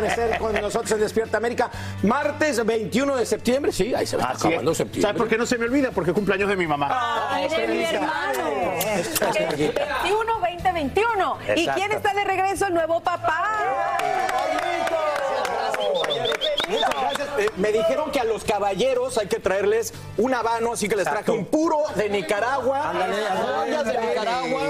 Amanecer con nosotros en Despierta América. Martes 21 de septiembre. Sí, ahí se va acabando septiembre. ¿Sabes por qué no se me olvida? Porque cumpleaños de mi mamá. ¡Ay, de mi hermano! 21, 20, 21. ¿Y quién está de regreso? El nuevo papá. Muchas gracias. Eh, me dijeron que a los caballeros hay que traerles un habano, así que les traje un puro de Nicaragua. Ollas de Nicaragua.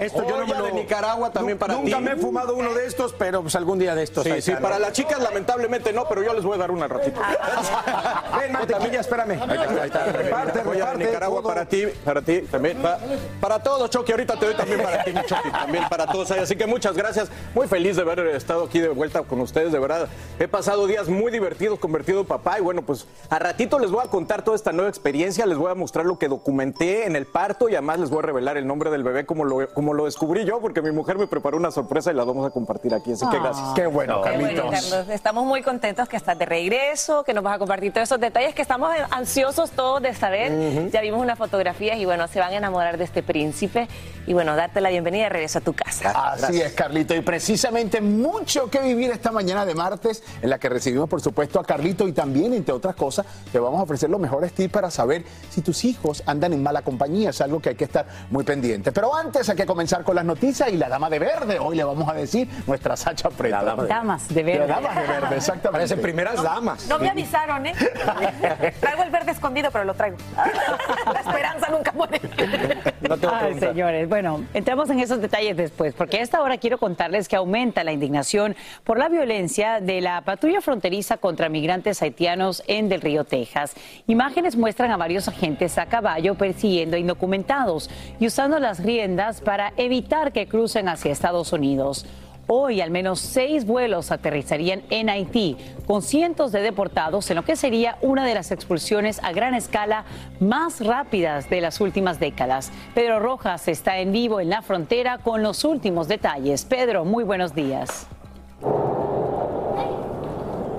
Esto yo no me lo- de Nicaragua también para Nunca ti. me he fumado uno de estos, pero pues algún día de estos. Sí, sí, para las chicas lamentablemente no, pero yo les voy a dar una ratito. Ven, mantequilla, espérame. Ahí está, ahí está. Reparte, de Nicaragua todo. para ti, para ti también. Para, para todos, Choque, ahorita te doy también para ti, Choque, también para todos. Así que muchas gracias. Muy feliz de haber estado aquí de vuelta con ustedes, de verdad. He pasado días muy divertidos, convertido en papá. Y bueno, pues a ratito les voy a contar toda esta nueva experiencia, les voy a mostrar lo que documenté en el parto y además les voy a revelar el nombre del bebé como lo, como lo descubrí yo, porque mi mujer me preparó una sorpresa y la vamos a compartir aquí. Así que gracias. Qué bueno, Qué bueno, Carlitos. Carlos. Estamos muy contentos que estás de regreso, que nos vas a compartir todos esos detalles que estamos ansiosos todos de saber. Ya vimos unas fotografías y bueno, se van a enamorar de este príncipe y bueno, darte la bienvenida y regreso a tu casa. Así es, Carlito. Y precisamente mucho que vivir esta mañana de martes, en la que recibimos, por supuesto, a Carlito y también, entre otras cosas, te vamos a ofrecer los mejores tips para saber si tus hijos andan en mala compañía. Es algo que hay que estar muy pendiente. Pero antes hay que comenzar con las noticias y la dama de verde. Hoy le vamos a decir nuestra Sacha Preta. dama de- Damas de La verde. dama de verde, exactamente. Parecen primeras damas. No me avisaron, ¿eh? Traigo el verde escondido, pero lo traigo. La esperanza nunca muere. No Ay, señores, bueno, entramos en esos detalles después, porque a esta hora quiero contarles que aumenta la indignación por la violencia de la patrulla fronteriza contra migrantes haitianos en Del Río, Texas. Imágenes muestran a varios agentes a caballo persiguiendo a indocumentados y usando las riendas para evitar que crucen hacia Estados Unidos. Hoy al menos seis vuelos aterrizarían en Haití, con cientos de deportados en lo que sería una de las expulsiones a gran escala más rápidas de las últimas décadas. Pedro Rojas está en vivo en la frontera con los últimos detalles. Pedro, muy buenos días.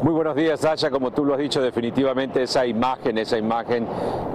Muy buenos días, Sasha. Como tú lo has dicho, definitivamente esa imagen, esa imagen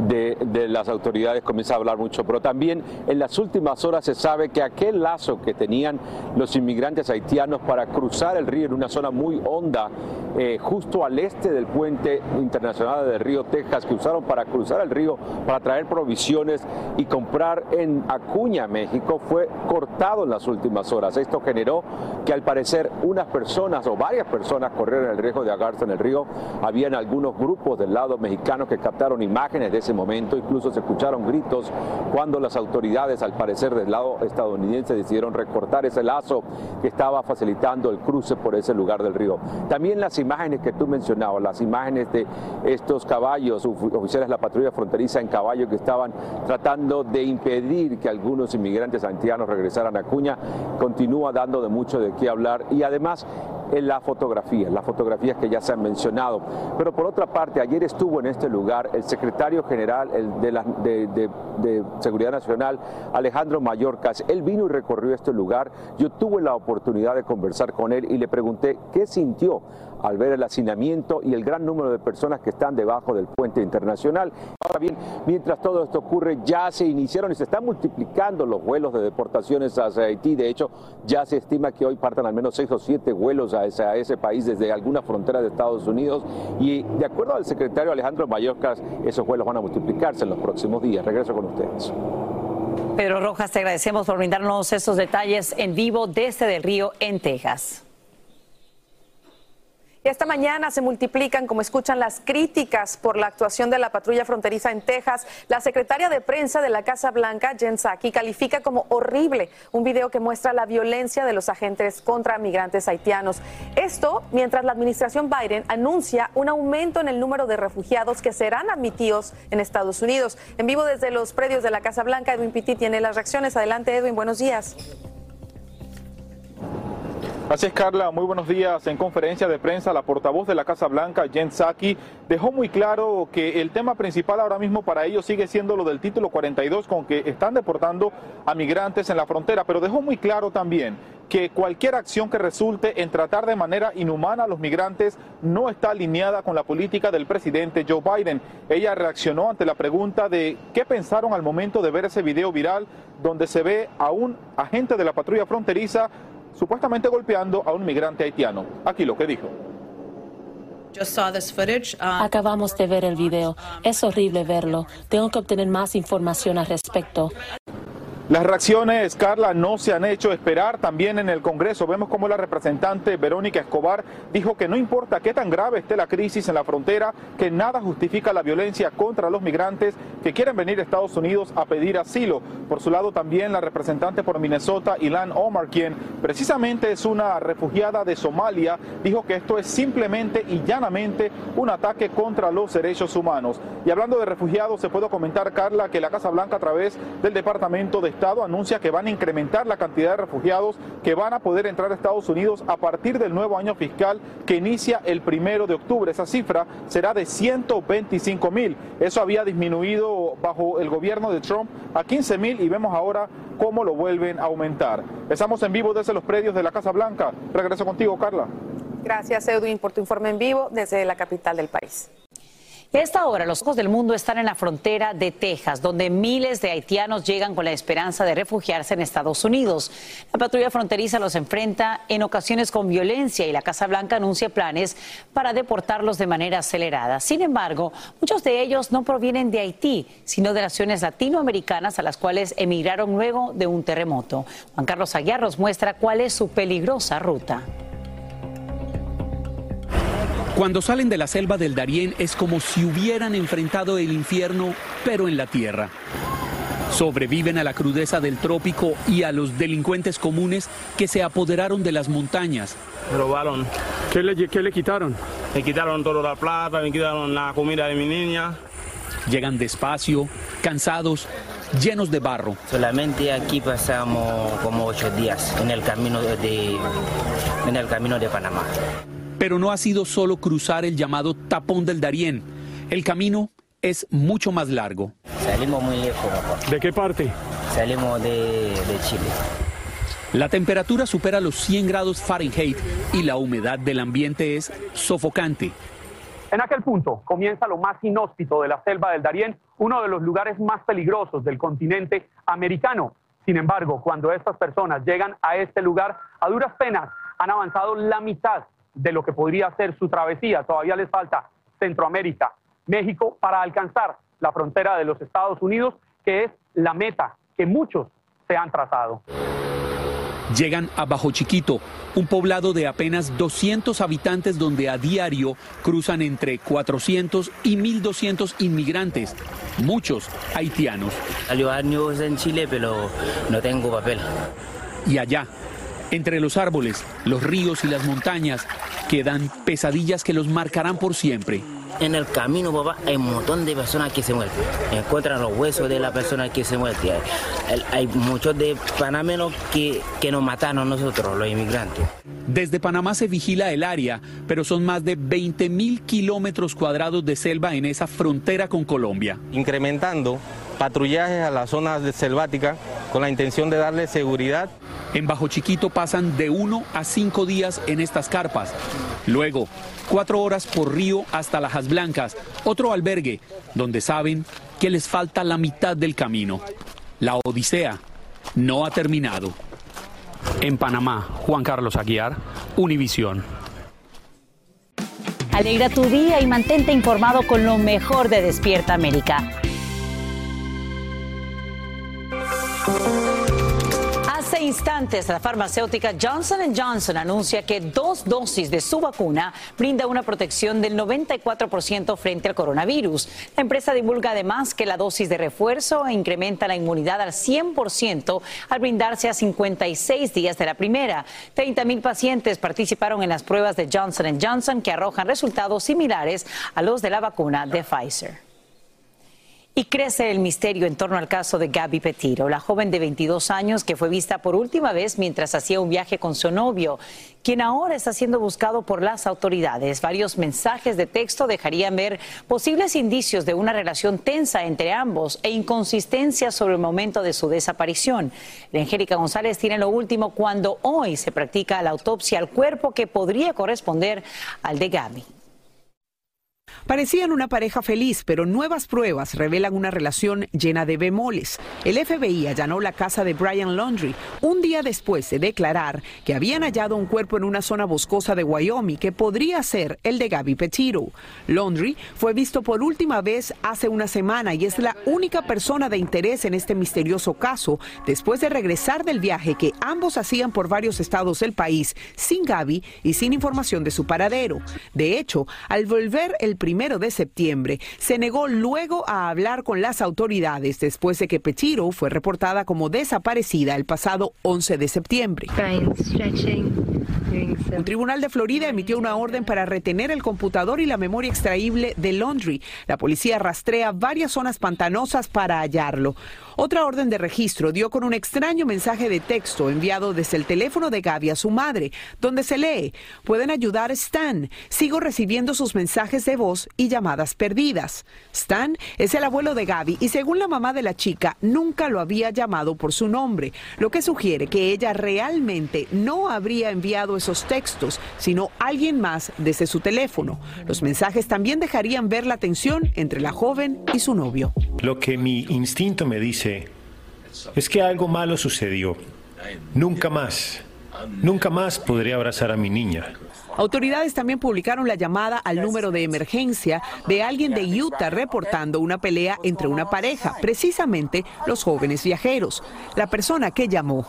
de, las autoridades comienza a hablar mucho. Pero también en las últimas horas se sabe que aquel lazo que tenían los inmigrantes haitianos para cruzar el río en una zona muy honda, eh, justo al este del puente internacional del río Texas, que usaron para cruzar el río, para traer provisiones y comprar en Acuña, México, fue cortado en las últimas horas. Esto generó que al parecer unas personas o varias personas corrieron el riesgo de ahogarse en el río. Habían algunos grupos del lado mexicano que captaron imágenes de ese momento, incluso se escucharon gritos cuando las autoridades, al parecer del lado estadounidense, decidieron recortar ese lazo que estaba facilitando el cruce por ese lugar del río. También las imágenes que tú mencionabas, las imágenes de estos caballos, oficiales de la patrulla fronteriza en caballo que estaban tratando de impedir que algunos inmigrantes haitianos regresaran a Cuña, continúa dando de mucho de qué hablar y además en la fotografía, las fotografías que ya se han mencionado. Pero por otra parte, ayer estuvo en este lugar el secretario general de, la- de Seguridad Nacional, Alejandro Mayorkas. Él vino y recorrió este lugar. Yo tuve la oportunidad de conversar con él y le pregunté qué sintió al ver el hacinamiento y el gran número de personas que están debajo del puente internacional. Ahora bien, mientras todo esto ocurre, ya se iniciaron y se están multiplicando los vuelos de deportaciones hacia Haití. De hecho, ya se estima que hoy partan al menos seis o siete vuelos a ese, país desde alguna frontera de Estados Unidos. Y de acuerdo al secretario Alejandro Mayorkas, esos vuelos van a multiplicarse en los próximos días. Regreso con ustedes. Pedro Rojas, te agradecemos por brindarnos esos detalles en vivo desde Del Río, en Texas. Y esta mañana se multiplican, como escuchan, las críticas por la actuación de la patrulla fronteriza en Texas. La secretaria de prensa de la Casa Blanca, Jen Psaki, califica como horrible un video que muestra la violencia de los agentes contra migrantes haitianos. Esto mientras la administración Biden anuncia un aumento en el número de refugiados que serán admitidos en Estados Unidos. En vivo desde los predios de la Casa Blanca, Edwin Pitti tiene las reacciones. Adelante, Edwin, buenos días. Así es, Carla. Muy buenos días. En conferencia de prensa, la portavoz de la Casa Blanca, Jen Psaki, dejó muy claro que el tema principal ahora mismo para ellos sigue siendo lo del título 42, con que están deportando a migrantes en la frontera, pero dejó muy claro también que cualquier acción que resulte en tratar de manera inhumana a los migrantes no está alineada con la política del presidente Joe Biden. Ella reaccionó ante la pregunta de qué pensaron al momento de ver ese video viral donde se ve a un agente de la patrulla fronteriza supuestamente golpeando a un migrante haitiano. Aquí lo que dijo. Acabamos de ver el video. Es horrible verlo. Tengo que obtener más información al respecto. Las reacciones, Carla, no se han hecho esperar. También en el Congreso vemos como la representante Verónica Escobar dijo que no importa qué tan grave esté la crisis en la frontera, que nada justifica la violencia contra los migrantes que quieren venir a Estados Unidos a pedir asilo. Por su lado también la representante por Minnesota, Ilan Omar, quien precisamente es una refugiada de Somalia, dijo que esto es simplemente y llanamente un ataque contra los derechos humanos. Y hablando de refugiados, se puede comentar, Carla, que la Casa Blanca a través del Departamento de Estado anuncia que van a incrementar la cantidad de refugiados que van a poder entrar a Estados Unidos a partir del nuevo año fiscal que inicia el primero de octubre. Esa cifra será de 125 mil. Eso había disminuido bajo el gobierno de Trump a 15 mil y vemos ahora cómo lo vuelven a aumentar. Estamos en vivo desde los predios de la Casa Blanca. Regreso contigo, Carla. Gracias, Edwin, por tu informe en vivo desde la capital del país. Esta hora, los ojos del mundo están en la frontera de Texas, donde miles de haitianos llegan con la esperanza de refugiarse en Estados Unidos. La patrulla fronteriza los enfrenta en ocasiones con violencia y la Casa Blanca anuncia planes para deportarlos de manera acelerada. Sin embargo, muchos de ellos no provienen de Haití, sino de naciones latinoamericanas a las cuales emigraron luego de un terremoto. Juan Carlos Aguiar muestra cuál es su peligrosa ruta. Cuando salen de la selva del Darién es como si hubieran enfrentado el infierno, pero en la tierra. Sobreviven a la crudeza del trópico y a los delincuentes comunes que se apoderaron de las montañas. Robaron. ¿Qué le, qué le quitaron? Me quitaron toda la plata, me quitaron la comida de mi niña. Llegan despacio, cansados, llenos de barro. Solamente aquí pasamos como ocho días en el camino de, en el camino de Panamá. Pero no ha sido solo cruzar el llamado tapón del Darién. El camino es mucho más largo. Salimos muy lejos. ¿De qué parte? Salimos de, de Chile. La temperatura supera los 100 grados Fahrenheit y la humedad del ambiente es sofocante. En aquel punto comienza lo más inhóspito de la selva del Darién, uno de los lugares más peligrosos del continente americano. Sin embargo, cuando estas personas llegan a este lugar, a duras penas han avanzado la mitad de lo que podría ser su travesía. Todavía les falta Centroamérica, México, para alcanzar la frontera de los Estados Unidos, que es la meta que muchos se han trazado. Llegan a Bajo Chiquito, un poblado de apenas 200 habitantes donde a diario cruzan entre 400 y 1.200 inmigrantes, muchos haitianos. Salió años en Chile, pero no tengo papel. Y allá, entre los árboles, los ríos y las montañas, quedan pesadillas que los marcarán por siempre. En el camino, papá, hay un montón de personas que se mueren. Encuentran los huesos de la persona que se muere. Hay, hay muchos de panameños que, que nos mataron a nosotros, los inmigrantes. Desde Panamá se vigila el área, pero son más de 20 mil kilómetros cuadrados de selva en esa frontera con Colombia. Incrementando patrullajes a las zonas selváticas con la intención de darle seguridad. En Bajo Chiquito pasan de uno a cinco días en estas carpas. Luego, cuatro horas por río hasta Lajas Blancas, otro albergue, donde saben que les falta la mitad del camino. La odisea no ha terminado. En Panamá, Juan Carlos Aguiar, Univisión. Alegra tu día y mantente informado con lo mejor de Despierta América. Instantes, la farmacéutica Johnson Johnson anuncia que dos dosis de su vacuna brinda una protección del 94% frente al coronavirus. La empresa divulga además que la dosis de refuerzo incrementa la inmunidad al 100% al brindarse a 56 días de la primera. 30 mil pacientes participaron en las pruebas de Johnson Johnson que arrojan resultados similares a los de la vacuna de Pfizer. Y crece el misterio en torno al caso de Gaby Petiro, la joven de 22 años que fue vista por última vez mientras hacía un viaje con su novio, quien ahora está siendo buscado por las autoridades. Varios mensajes de texto dejarían ver posibles indicios de una relación tensa entre ambos e inconsistencias sobre el momento de su desaparición. La Angélica González tiene lo último cuando hoy se practica la autopsia al cuerpo que podría corresponder al de Gaby. Parecían una pareja feliz, pero nuevas pruebas revelan una relación llena de bemoles. El FBI allanó la casa de Brian Laundry un día después de declarar que habían hallado un cuerpo en una zona boscosa de Wyoming que podría ser el de Gabby Petito. Laundry fue visto por última vez hace una semana y es la única persona de interés en este misterioso caso después de regresar del viaje que ambos hacían por varios estados del país sin Gabby y sin información de su paradero. De hecho, al volver el primero de septiembre, se negó luego a hablar con las autoridades después de que Petiro fue reportada como desaparecida el pasado 11 de septiembre. Un tribunal de Florida emitió una orden para retener el computador y la memoria extraíble de Laundry. La policía rastrea varias zonas pantanosas para hallarlo. Otra orden de registro dio con un extraño mensaje de texto enviado desde el teléfono de Gaby a su madre, donde se lee, pueden ayudar Stan, sigo recibiendo sus mensajes de voz y llamadas perdidas. Stan es el abuelo de Gaby y según la mamá de la chica, nunca lo había llamado por su nombre, lo que sugiere que ella realmente no habría enviado esos textos, sino alguien más desde su teléfono. Los mensajes también dejarían ver la tensión entre la joven y su novio. Lo que mi instinto me dice es que algo malo sucedió. Nunca más, nunca más podré abrazar a mi niña. Autoridades también publicaron la llamada al número de emergencia de alguien de Utah reportando una pelea entre una pareja, precisamente los jóvenes viajeros. La persona que llamó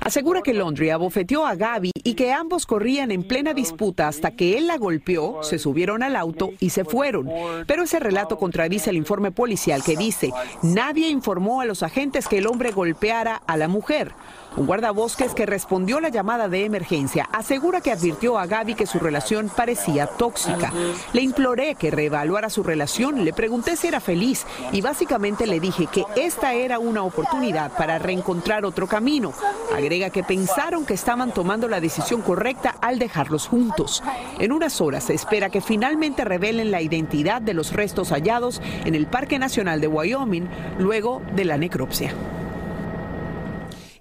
Asegura que Laundry abofeteó a Gaby y que ambos corrían en plena disputa hasta que él la golpeó, se subieron al auto y se fueron. Pero ese relato contradice el informe policial que dice, nadie informó a los agentes que el hombre golpeara a la mujer. Un guardabosques que respondió la llamada de emergencia asegura que advirtió a Gaby que su relación parecía tóxica. Le imploré que reevaluara su relación, le pregunté si era feliz y básicamente le dije que esta era una oportunidad para reencontrar otro camino. Agrega que pensaron que estaban tomando la decisión correcta al dejarlos juntos. En unas horas se espera que finalmente revelen la identidad de los restos hallados en el Parque Nacional de Wyoming luego de la necropsia.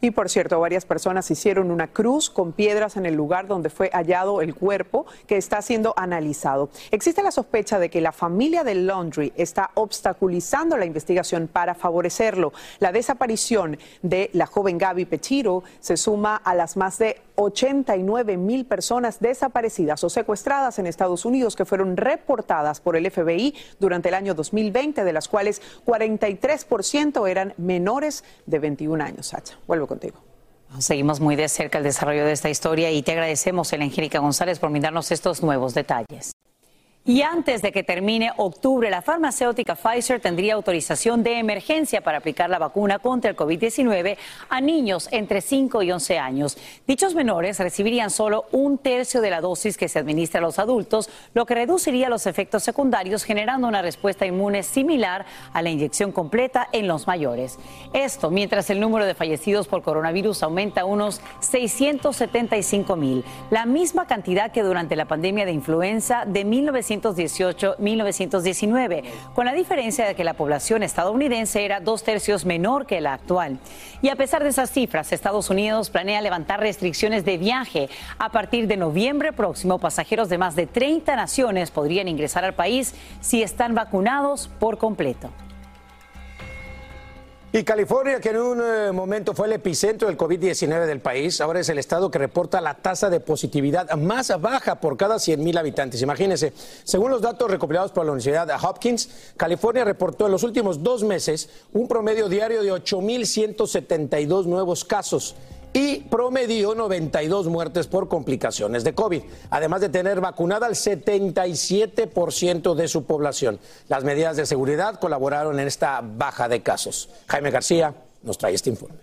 Y por cierto, varias personas hicieron una cruz con piedras en el lugar donde fue hallado el cuerpo que está siendo analizado. Existe la sospecha de que la familia del Laundry está obstaculizando la investigación para favorecerlo. La desaparición de la joven Gaby Petiro se suma a las más de 89 mil personas desaparecidas o secuestradas en Estados Unidos que fueron reportadas por el FBI durante el año 2020, de las cuales 43% eran menores de 21 años. Sacha, vuelvo contigo. Seguimos muy de cerca el desarrollo de esta historia y te agradecemos, Angélica González, por brindarnos estos nuevos detalles. Y antes de que termine octubre, la farmacéutica Pfizer tendría autorización de emergencia para aplicar la vacuna contra el COVID-19 a niños entre 5 y 11 años. Dichos menores recibirían solo un tercio de la dosis que se administra a los adultos, lo que reduciría los efectos secundarios, generando una respuesta inmune similar a la inyección completa en los mayores. Esto mientras el número de fallecidos por coronavirus aumenta a unos 675 mil, la misma cantidad que durante la pandemia de influenza de 1900 1918-1919, con la diferencia de que la población estadounidense era dos tercios menor que la actual. Y a pesar de esas cifras, Estados Unidos planea levantar restricciones de viaje. A partir de noviembre próximo, pasajeros de más de 30 naciones podrían ingresar al país si están vacunados por completo. Y California, que en un eh, momento fue el epicentro del COVID-19 del país, ahora es el estado que reporta la tasa de positividad más baja por cada 100 mil habitantes. Imagínense, según los datos recopilados por la Universidad Hopkins, California reportó en los últimos dos meses un promedio diario de 8.172 nuevos casos y promedió 92 muertes por complicaciones de COVID, además de tener vacunada al 77% de su población. Las medidas de seguridad colaboraron en esta baja de casos. Jaime García nos trae este informe.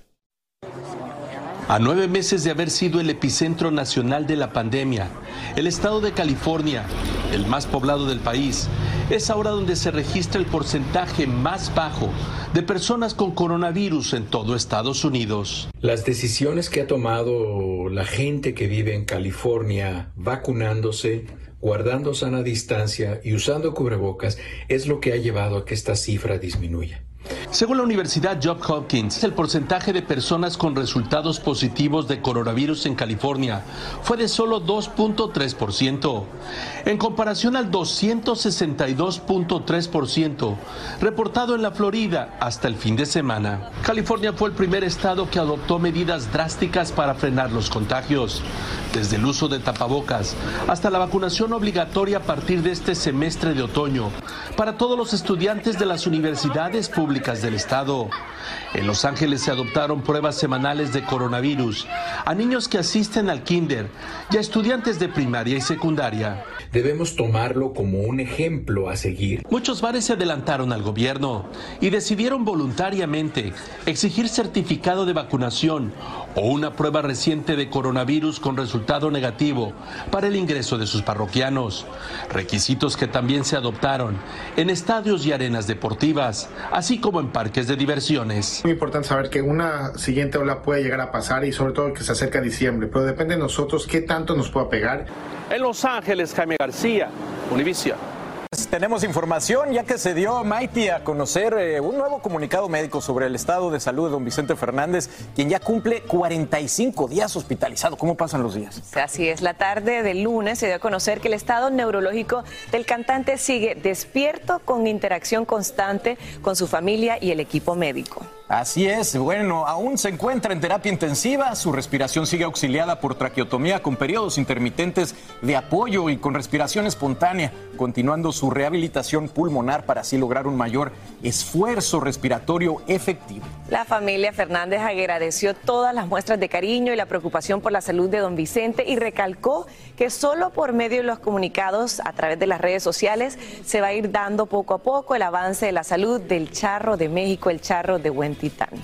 A nueve meses de haber sido el epicentro nacional de la pandemia, el estado de California, el más poblado del país, es ahora donde se registra el porcentaje más bajo de personas con coronavirus en todo Estados Unidos. Las decisiones que ha tomado la gente que vive en California vacunándose, guardando sana distancia y usando cubrebocas es lo que ha llevado a que esta cifra disminuya. Según la Universidad Johns Hopkins, el porcentaje de personas con resultados positivos de coronavirus en California fue de solo 2.3%, en comparación al 262.3% reportado en la Florida hasta el fin de semana. California fue el primer estado que adoptó medidas drásticas para frenar los contagios, desde el uso de tapabocas hasta la vacunación obligatoria a partir de este semestre de otoño para todos los estudiantes de las universidades públicas del estado. En Los Ángeles se adoptaron pruebas semanales de coronavirus a niños que asisten al kinder y a estudiantes de primaria y secundaria. Debemos tomarlo como un ejemplo a seguir. Muchos bares se adelantaron al gobierno y decidieron voluntariamente exigir certificado de vacunación o una prueba reciente de coronavirus con resultado negativo para el ingreso de sus parroquianos. Requisitos que también se adoptaron en estadios y arenas deportivas, así como en parques de diversiones. Muy importante saber que una siguiente ola puede llegar a pasar y sobre todo que se acerca a diciembre, pero depende de nosotros qué tanto nos pueda pegar. En Los Ángeles, Jaime García, Univision. Tenemos información ya que se dio a Maiti a conocer eh, un nuevo comunicado médico sobre el estado de salud de don Vicente Fernández, quien ya cumple 45 días hospitalizado. ¿Cómo pasan los días? Así es, la tarde del lunes se dio a conocer que el estado neurológico del cantante sigue despierto con interacción constante con su familia y el equipo médico. Así es, bueno, aún se encuentra en terapia intensiva, su respiración sigue auxiliada por traqueotomía con periodos intermitentes de apoyo y con respiración espontánea, continuando su rehabilitación pulmonar para así lograr un mayor esfuerzo respiratorio efectivo. La familia Fernández agradeció todas las muestras de cariño y la preocupación por la salud de don Vicente y recalcó que solo por medio de los comunicados a través de las redes sociales se va a ir dando poco a poco el avance de la salud del charro de México, el charro de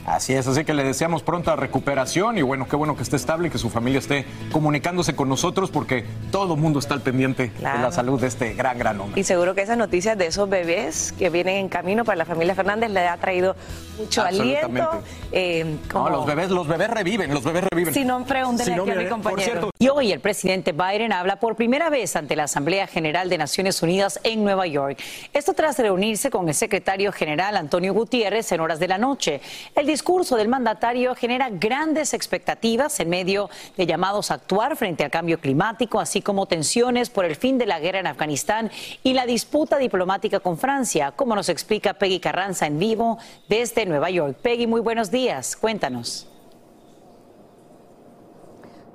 Así es, así que le deseamos pronta recuperación y bueno, qué bueno que esté estable y que su familia esté comunicándose con nosotros porque todo el mundo está al pendiente de la salud de este gran, gran hombre. Y seguro que esas noticias de esos bebés que vienen en camino para la familia Fernández le ha traído mucho aliento. Eh, no, los bebés, los bebés reviven, los bebés reviven. Si no, pregúntele aquí a mi compañero. Y hoy el presidente Biden habla por primera vez ante la Asamblea General de Naciones Unidas en Nueva York. Esto tras reunirse con el secretario general Antonio Gutiérrez en horas de la noche. El discurso del mandatario genera grandes expectativas en medio de llamados a actuar frente al cambio climático, así como tensiones por el fin de la guerra en Afganistán y la disputa diplomática con Francia, como nos explica Peggy Carranza en vivo desde Nueva York. Peggy, muy buenos días. Cuéntanos.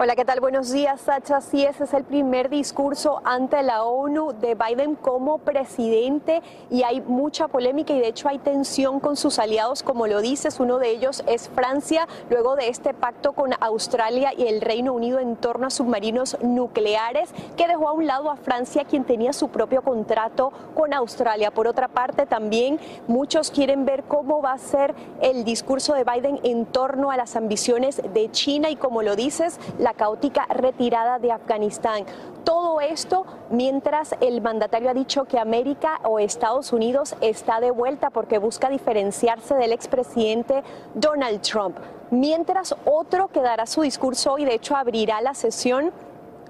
Hola, ¿qué tal? Buenos días, Sacha. Sí, ese es el primer discurso ante la ONU de Biden como presidente y hay mucha polémica y de hecho hay tensión con sus aliados, como lo dices, uno de ellos es Francia, luego de este pacto con Australia y el Reino Unido en torno a submarinos nucleares, que dejó a un lado a Francia, quien tenía su propio contrato con Australia. Por otra parte, también muchos quieren ver cómo va a ser el discurso de Biden en torno a las ambiciones de China y como lo dices, la caótica retirada de Afganistán. Todo esto mientras el mandatario ha dicho que América o Estados Unidos está de vuelta porque busca diferenciarse del expresidente Donald Trump. Mientras otro que dará su discurso y de hecho abrirá la sesión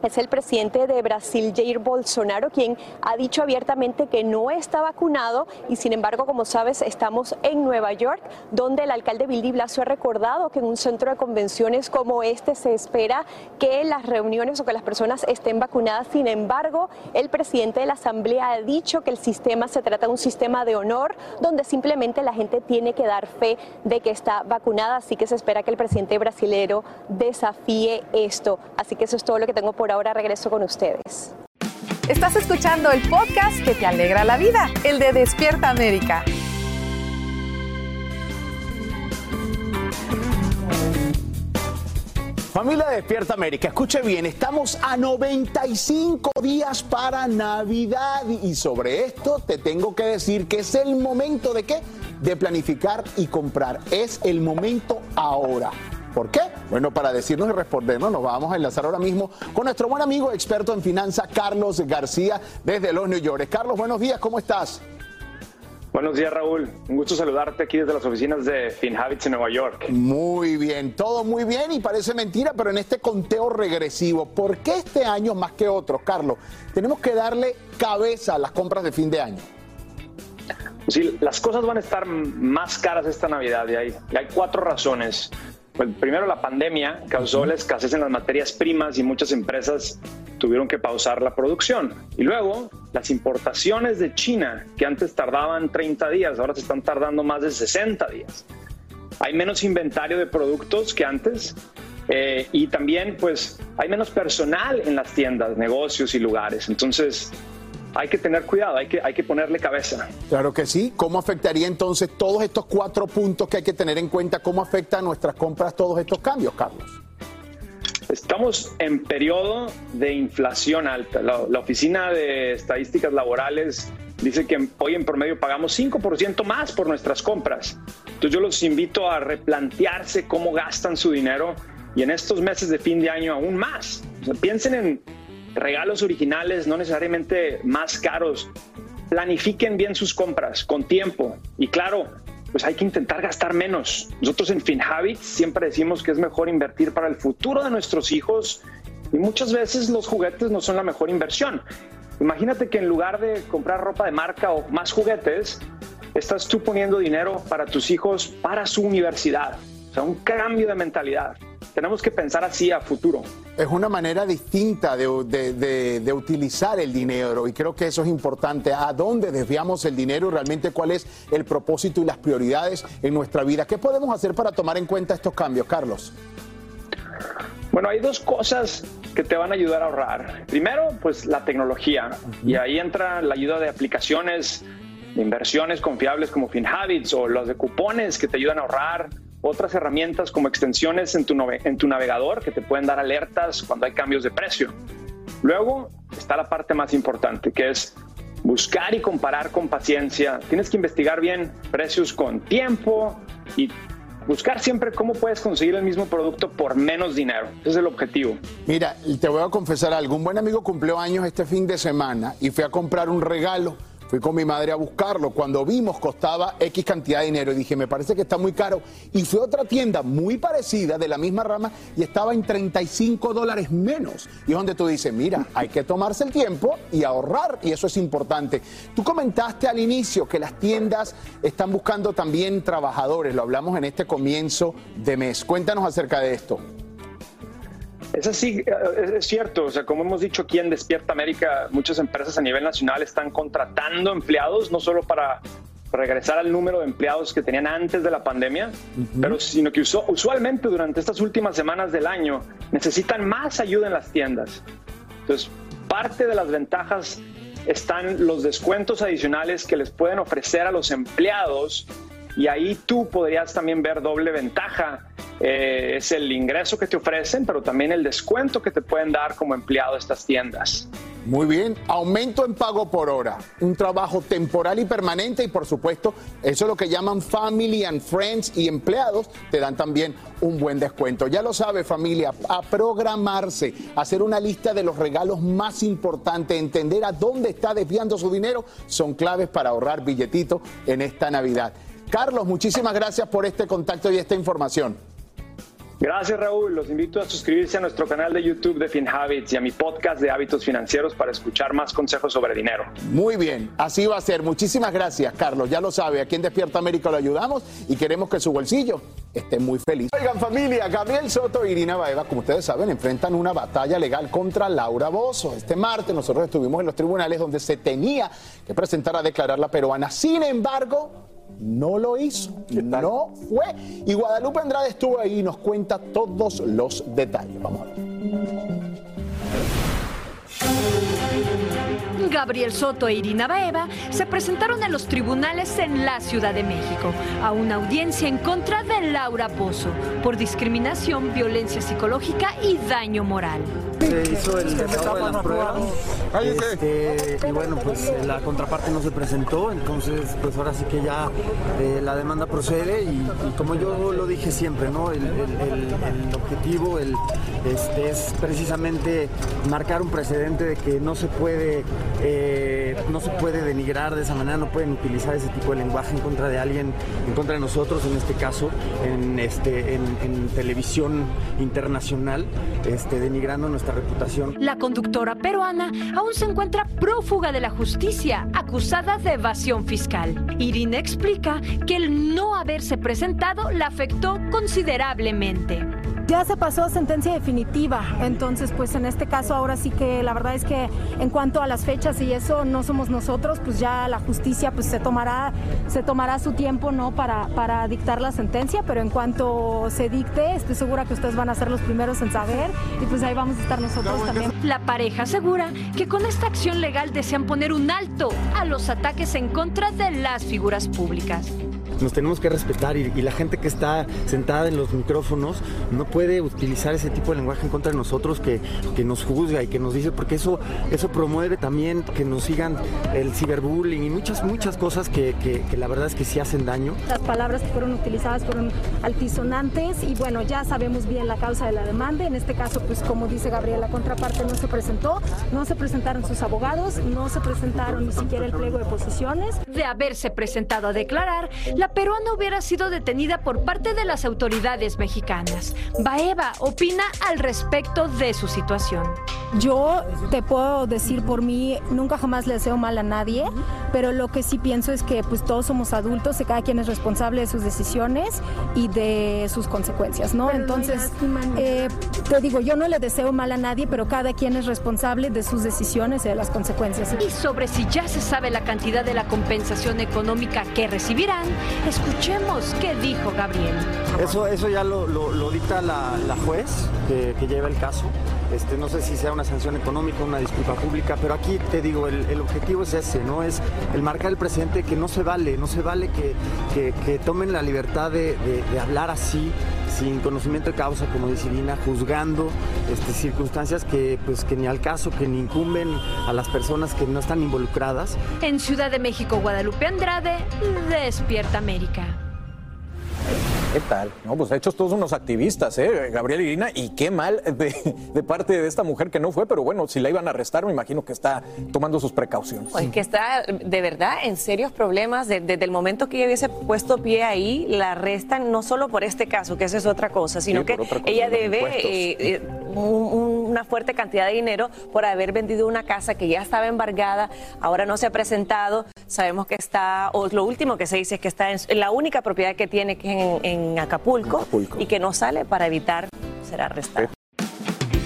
es el presidente de Brasil, Jair Bolsonaro, quien ha dicho abiertamente que no está vacunado y sin embargo, como sabes, estamos en Nueva York, donde el alcalde Bill de Blasio ha recordado que en un centro de convenciones como este se espera que las reuniones o que las personas estén vacunadas. Sin embargo, el presidente de la Asamblea ha dicho que el sistema se trata de un sistema de honor donde simplemente la gente tiene que dar fe de que está vacunada, así que se espera que el presidente brasilero desafíe esto. Así que eso es todo lo que tengo por ahora regreso con ustedes. Estás escuchando el podcast que te alegra la vida, el de Despierta América. Familia Despierta América, escuche bien, estamos a 95 días para Navidad y sobre esto te tengo que decir que es el momento de qué? De planificar y comprar. Es el momento ahora. ¿Por qué? Bueno, para decirnos y respondernos, nos vamos a enlazar ahora mismo con nuestro buen amigo experto en finanzas, Carlos García, desde los New York. Carlos, buenos días, ¿cómo estás? Buenos días, Raúl. Un gusto saludarte aquí desde las oficinas de FinHabits en Nueva York. Muy bien, todo muy bien y parece mentira, pero en este conteo regresivo, ¿por qué este año más que otros, Carlos? Tenemos que darle cabeza a las compras de fin de año. Sí, las cosas van a estar más caras esta Navidad y hay, y hay cuatro razones. Pues primero la pandemia causó la escasez en las materias primas y muchas empresas tuvieron que pausar la producción. Y luego las importaciones de China, que antes tardaban 30 días, ahora se están tardando más de 60 días. Hay menos inventario de productos que antes eh, y también pues hay menos personal en las tiendas, negocios y lugares. Entonces hay que tener cuidado, hay que, hay que ponerle cabeza. Claro que sí. ¿Cómo afectaría entonces todos estos cuatro puntos que hay que tener en cuenta? ¿Cómo afecta a nuestras compras todos estos cambios, Carlos? Estamos en periodo de inflación alta. La, la, Oficina de Estadísticas Laborales dice que hoy en promedio pagamos 5% más por nuestras compras. Entonces yo los invito a replantearse cómo gastan su dinero y en estos meses de fin de año aún más. O sea, piensen en regalos originales, no necesariamente más caros. Planifiquen bien sus compras con tiempo y claro, pues hay que intentar gastar menos. Nosotros en FinHabits siempre decimos que es mejor invertir para el futuro de nuestros hijos y muchas veces los juguetes no son la mejor inversión. Imagínate que en lugar de comprar ropa de marca o más juguetes, estás tú poniendo dinero para tus hijos, para su universidad. O sea, un cambio de mentalidad. Tenemos que pensar así a futuro. Es una manera distinta de, de, de, de, utilizar el dinero y creo que eso es importante. ¿A dónde desviamos el dinero y realmente cuál es el propósito y las prioridades en nuestra vida? ¿Qué podemos hacer para tomar en cuenta estos cambios, Carlos? Bueno, hay dos cosas que te van a ayudar a ahorrar. Primero, pues la tecnología. Y ahí entra la ayuda de aplicaciones de inversiones confiables como FinHabits o los de cupones que te ayudan a ahorrar otras herramientas como extensiones en tu, en tu navegador que te pueden dar alertas cuando hay cambios de precio. Luego está la parte más importante, que es buscar y comparar con paciencia. Tienes que investigar bien precios con tiempo y buscar siempre cómo puedes conseguir el mismo producto por menos dinero. Ese es el objetivo. Mira, te voy a confesar algo. Un buen amigo cumplió años este fin de semana y fui a comprar un regalo Fui con mi madre a buscarlo. Cuando vimos costaba X cantidad de dinero y dije, me parece que está muy caro. Y fue a otra tienda muy parecida, de la misma rama, y estaba en 35 dólares menos. Y es donde tú dices, mira, hay que tomarse el tiempo y ahorrar, y eso es importante. Tú comentaste al inicio que las tiendas están buscando también trabajadores, lo hablamos en este comienzo de mes. Cuéntanos acerca de esto. Es así, es cierto. O sea, como hemos dicho aquí en Despierta América, muchas empresas a nivel nacional están contratando empleados, no solo para regresar al número de empleados que tenían antes de la pandemia, uh -huh. pero sino que usualmente durante estas últimas semanas del año necesitan más ayuda en las tiendas. Entonces, parte de las ventajas están los descuentos adicionales que les pueden ofrecer a los empleados y ahí tú podrías también ver doble ventaja. Eh, es el ingreso que te ofrecen, pero también el descuento que te pueden dar como empleado estas tiendas. Muy bien, aumento en pago por hora, un trabajo temporal y permanente y por supuesto eso es lo que llaman family and friends y empleados te dan también un buen descuento. Ya lo sabe familia, a programarse, hacer una lista de los regalos más importantes, entender a dónde está desviando su dinero, son claves para ahorrar billetito en esta Navidad. Carlos, muchísimas gracias por este contacto y esta información. Gracias Raúl, los invito a suscribirse a nuestro canal de YouTube de FinHabits y a mi podcast de hábitos financieros para escuchar más consejos sobre dinero. Muy bien, así va a ser. Muchísimas gracias Carlos, ya lo sabe, aquí en Despierta América lo ayudamos y queremos que su bolsillo esté muy feliz. Oigan familia, Gabriel Soto e Irina Baeva, como ustedes saben, enfrentan una batalla legal contra Laura Bozo. Este martes nosotros estuvimos en los tribunales donde se tenía que presentar a declarar la peruana. Sin embargo, no lo hizo, no fue. Y Guadalupe Andrade estuvo ahí y nos cuenta todos los detalles. Vamos a ver. Gabriel Soto e Irina Baeva se presentaron en los tribunales en la Ciudad de México a una audiencia en contra de Laura Pozo por discriminación, violencia psicológica y daño moral. Se hizo el desahogo de la prueba este, y bueno, pues eh, la contraparte no se presentó, entonces pues ahora sí que ya eh, la demanda procede y, y como yo lo dije siempre, ¿no? El, el- el- el objetivo el, este, es precisamente marcar un precedente de que no se puede eh, no se puede denigrar de esa manera, no pueden utilizar ese tipo de lenguaje en contra de alguien, en contra de nosotros en este caso, en este en, televisión internacional, este, denigrando nuestra reputación. La conductora peruana aún se encuentra prófuga de la justicia, acusada de evasión fiscal. Irina explica que el no haberse presentado la afectó considerablemente. Ya se pasó sentencia definitiva, entonces pues en este caso ahora sí que la verdad es que en cuanto a las fechas y eso no somos nosotros, pues ya la justicia pues se tomará se tomará su tiempo no para para dictar la sentencia, pero en cuanto se dicte estoy segura que ustedes van a ser los primeros en saber y pues ahí vamos a estar nosotros también. La pareja asegura que con esta acción legal desean poner un alto a los ataques en contra de las figuras públicas. Nos tenemos que respetar y, y la gente que está sentada en los micrófonos no puede utilizar ese tipo de lenguaje en contra de nosotros que, que nos juzga y que nos dice, porque eso, eso promueve también que nos sigan el ciberbullying y muchas, muchas cosas que, que- que la verdad es que sí hacen daño. Las palabras que fueron utilizadas fueron altisonantes y bueno, ya sabemos bien la causa de la demanda. En este caso, pues como dice Gabriel, la contraparte no se presentó, no se presentaron sus abogados, no se presentaron ni siquiera el pliego de posiciones. De haberse presentado a declarar, la peruana hubiera sido detenida por parte de las autoridades mexicanas. Baeva opina al respecto de su situación. Yo te puedo decir por mí, nunca jamás le deseo mal a nadie, pero lo que sí pienso es que pues todos somos adultos y cada quien es responsable de sus decisiones y de sus consecuencias, ¿no? Entonces, eh, te digo, yo no le deseo mal a nadie, pero cada quien es responsable de sus decisiones y de las consecuencias. Y sobre si ya se sabe la cantidad de la compensación económica que recibirán, escuchemos qué dijo Gabriel. Eso, eso ya lo, lo- dicta la, la juez que, que lleva el caso. Este, no sé si sea una sanción económica, una disculpa pública, pero aquí te digo, el, objetivo es ese, ¿no? Es el marcar el presidente que no se vale, no se vale que, que- tomen la libertad de hablar así, sin conocimiento de causa, como dice Irina, juzgando este, circunstancias que, pues, que ni al caso, que ni incumben a las personas que no están involucradas. En Ciudad de México, Guadalupe Andrade, Despierta América. ¿Qué tal? No, pues hechos todos unos activistas, ¿eh? Gabriel Irina, y qué mal de, de parte de esta mujer que no fue, pero bueno, si la iban a arrestar, me imagino que está tomando sus precauciones. Pues que está de verdad en serios problemas. De- Desde el momento que ella hubiese puesto pie ahí, la arrestan no solo por este caso, que esa es otra cosa, sino Sí, que cosa, ella debe eh, eh, un- un- una fuerte cantidad de dinero por haber vendido una casa que ya estaba embargada, ahora no se ha presentado. Sabemos que está, o lo último que se dice es que está en, en la única propiedad que tiene, que es en, en Acapulco, y que no sale para evitar ser arrestada.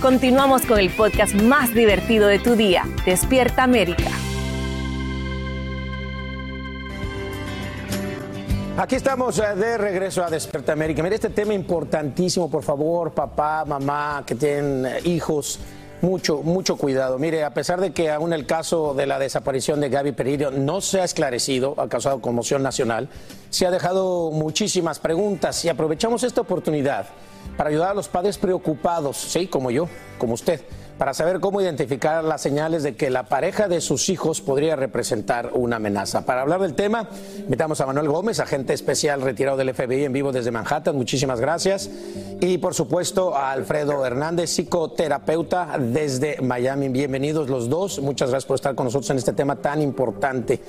Continuamos con el podcast más divertido de tu día, Despierta América. Aquí estamos eh, de regreso a Desperta América. Mire este tema importantísimo, por favor, papá, mamá, que tienen eh, hijos. Mucho, mucho cuidado. Mire, a pesar de que aún el caso de la desaparición de Gaby Perillo no se ha esclarecido, ha causado conmoción nacional, se ha dejado muchísimas preguntas y aprovechamos esta oportunidad para ayudar a los padres preocupados, sí, como yo, como usted, para saber cómo identificar las señales de que la pareja de sus hijos podría representar una amenaza. Para hablar del tema, invitamos a Manuel Gómez, agente especial retirado del FBI en vivo desde Manhattan. Muchísimas gracias. Y por supuesto a Alfredo Hernández, psicoterapeuta desde Miami. Bienvenidos los dos. Muchas gracias por estar con nosotros en este tema tan importante.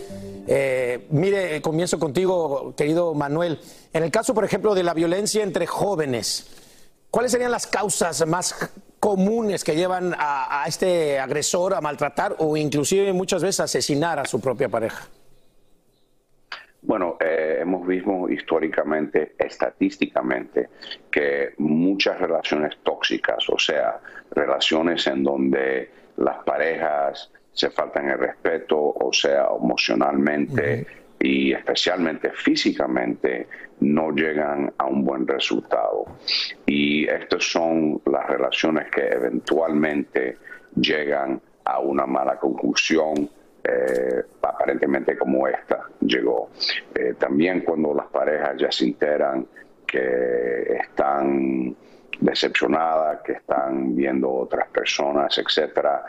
Eh, mire, eh, comienzo contigo, querido Manuel. En el caso, por ejemplo, de la violencia entre jóvenes, ¿cuáles serían las causas más comunes que llevan a, a este agresor a maltratar o inclusive muchas veces asesinar a su propia pareja? Bueno, eh, hemos visto históricamente, estadísticamente, que muchas relaciones tóxicas, o sea, relaciones en donde las parejas se faltan el respeto, o sea, emocionalmente y especialmente físicamente, no llegan a un buen resultado. Y estas son las relaciones que eventualmente llegan a una mala conclusión eh, aparentemente como esta llegó. Eh, también cuando las parejas ya se enteran que están decepcionadas, que están viendo otras personas, etcétera,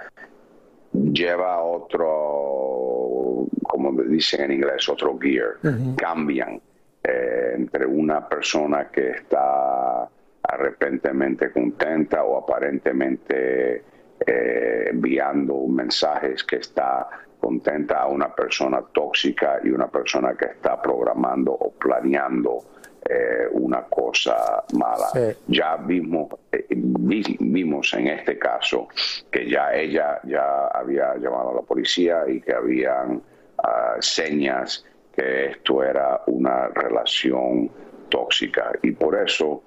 lleva a otro, como dicen en inglés, otro gear, cambian eh, entre una persona que está arrepentemente contenta o aparentemente enviando mensajes que está contenta a una persona tóxica y una persona que está programando o planeando eh, una cosa mala. Ya vimos, eh, vimos en este caso que ya ella ya había llamado a la policía y que habían ah, señas que esto era una relación tóxica y por eso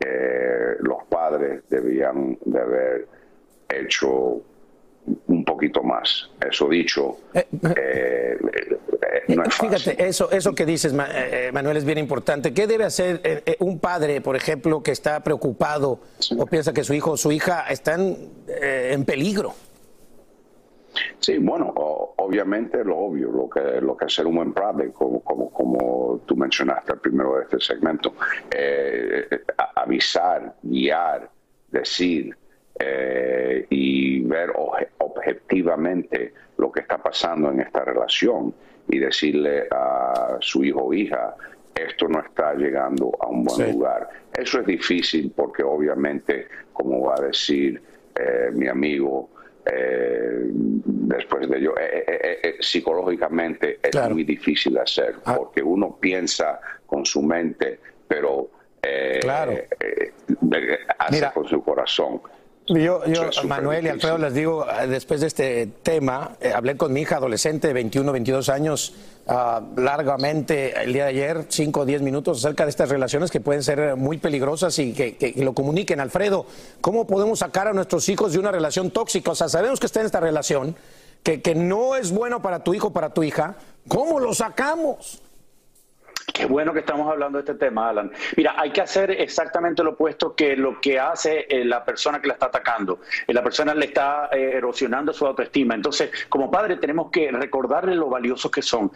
eh, los padres debían de haber hecho un poquito más. Eso dicho, eh, eh, no es Fíjate, eso, eso que dices, eh, Manuel, es bien importante. ¿Qué debe hacer un padre, por ejemplo, que está preocupado o piensa que su hijo o su hija están en peligro? Sí, bueno, obviamente lo obvio, lo que, lo que hacer un buen padre, como, como, como tú mencionaste al primero de este segmento, avisar, guiar, decir, eh, y ver objetivamente lo que está pasando en esta relación y decirle a su hijo o hija, esto no está llegando a un buen lugar. Eso es difícil porque obviamente, como va a decir eh, mi amigo, eh, después de ello, psicológicamente es muy difícil de hacer ah. porque uno piensa con su mente, pero claro. hace con su corazón. Yo, yo Manuel y Alfredo, les digo, eh, después de este tema, eh, hablé con mi hija adolescente de 21, 22 años ah, largamente el día de ayer, 5 o 10 minutos, acerca de estas relaciones que pueden ser muy peligrosas y que, lo comuniquen. Alfredo, ¿cómo podemos sacar a nuestros hijos de una relación tóxica? O sea, sabemos que está en esta relación, que, que no es bueno para tu hijo o para tu hija. ¿Cómo lo sacamos? Qué bueno que estamos hablando de este tema, Alan. Mira, hay que hacer exactamente lo opuesto que lo que hace eh, la persona que la está atacando. Eh, la persona le está eh, erosionando su autoestima. Entonces, como padre, tenemos que recordarle lo valiosos que son,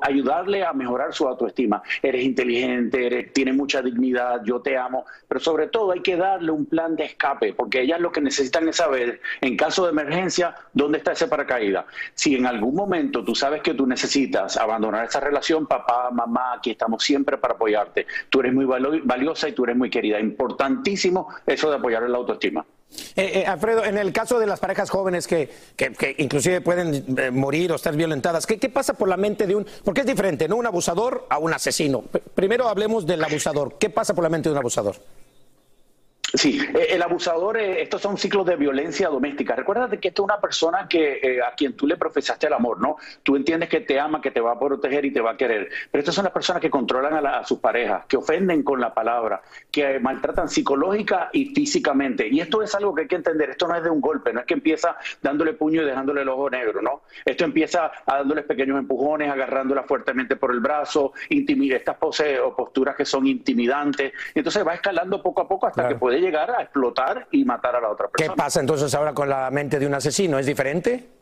ayudarle a mejorar su autoestima. Eres inteligente, eres, tienes mucha dignidad, yo te amo, pero sobre todo hay que darle un plan de escape, porque ellas lo que necesitan es saber, en caso de emergencia, dónde está ese paracaídas. Si en algún momento tú sabes que tú necesitas abandonar esa relación, papá, mamá, aquí estamos siempre para apoyarte. Tú eres muy valiosa y tú eres muy querida. Importantísimo eso de apoyar la autoestima. Eh, eh, Alfredo, en el caso de las parejas jóvenes que, que, inclusive pueden eh, morir o estar violentadas, ¿qué, ¿qué, pasa por la mente de un... Porque es diferente, ¿no? Un abusador a un asesino. Primero hablemos del abusador. ¿Qué pasa por la mente de un abusador? Sí, eh, el abusador, eh, estos son ciclos de violencia doméstica. Recuérdate que esto es una persona que eh, a quien tú le profesaste el amor, ¿no? Tú entiendes que te ama, que te va a proteger y te va a querer. Pero estas son las personas que controlan a, sus parejas, que ofenden con la palabra, que maltratan psicológica y físicamente. Y esto es algo que hay que entender. Esto no es de un golpe, no es que empieza dándole puño y dejándole el ojo negro, ¿no? Esto empieza a dándoles pequeños empujones, agarrándola fuertemente por el brazo, intimida estas poses o posturas que son intimidantes. Entonces va escalando poco a poco hasta que puede llegar a explotar y matar a la otra persona. ¿Qué pasa entonces ahora con la mente de un asesino? ¿Es diferente?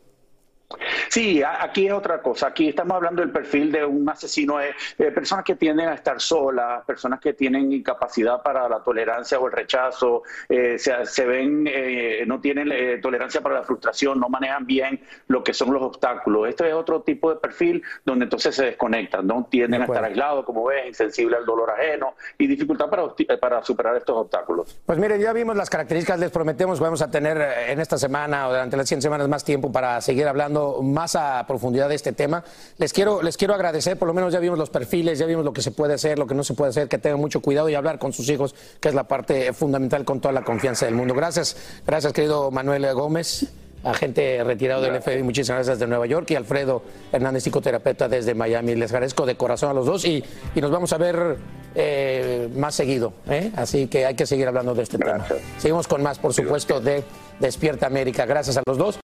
Sí, aquí es otra cosa. Aquí estamos hablando del perfil de un asesino, de, personas que tienden a estar solas, personas que tienen incapacidad para la tolerancia o el rechazo, eh, se, ven, eh, no tienen eh, tolerancia para la frustración, no manejan bien lo que son los obstáculos. Este es otro tipo de perfil donde entonces se desconectan, ¿no? tienden a estar aislados, como ves, insensible al dolor ajeno y dificultad para, para superar estos obstáculos. Pues miren, ya vimos las características, les prometemos que vamos a tener en esta semana o durante las 100 semanas más tiempo para seguir hablando más a profundidad de este tema. Les quiero, les quiero agradecer, por lo menos ya vimos los perfiles, ya vimos lo que se puede hacer, lo que no se puede hacer, que tengan mucho cuidado y hablar con sus hijos, que es la parte fundamental con toda la confianza del mundo. Gracias, gracias querido Manuel Gómez agente retirado del FBI, muchísimas gracias de Nueva York, y Alfredo Hernández, psicoterapeuta desde Miami. Les agradezco de corazón a los dos y, nos vamos a ver eh, más seguido. ¿eh? Así que hay que seguir hablando de este tema. Seguimos con más, por supuesto, de Despierta América. Gracias a los dos.